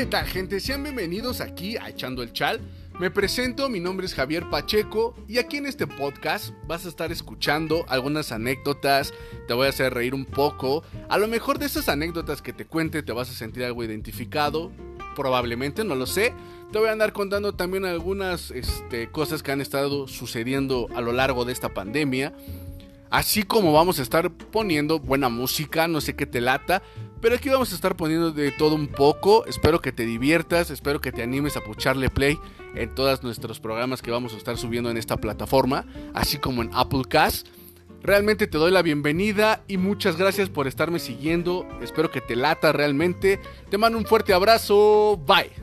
¿Qué tal gente? Sean bienvenidos aquí a Echando el Chal. Me presento, mi nombre es Javier Pacheco y aquí en este podcast vas a estar escuchando algunas anécdotas, te voy a hacer reír un poco. A lo mejor de esas anécdotas que te cuente te vas a sentir algo identificado, probablemente, no lo sé. Te voy a andar contando también algunas este, cosas que han estado sucediendo a lo largo de esta pandemia. Así como vamos a estar poniendo buena música, no sé qué te lata, pero aquí vamos a estar poniendo de todo un poco. Espero que te diviertas, espero que te animes a pucharle play en todos nuestros programas que vamos a estar subiendo en esta plataforma, así como en Apple Cast. Realmente te doy la bienvenida y muchas gracias por estarme siguiendo. Espero que te lata realmente. Te mando un fuerte abrazo. Bye.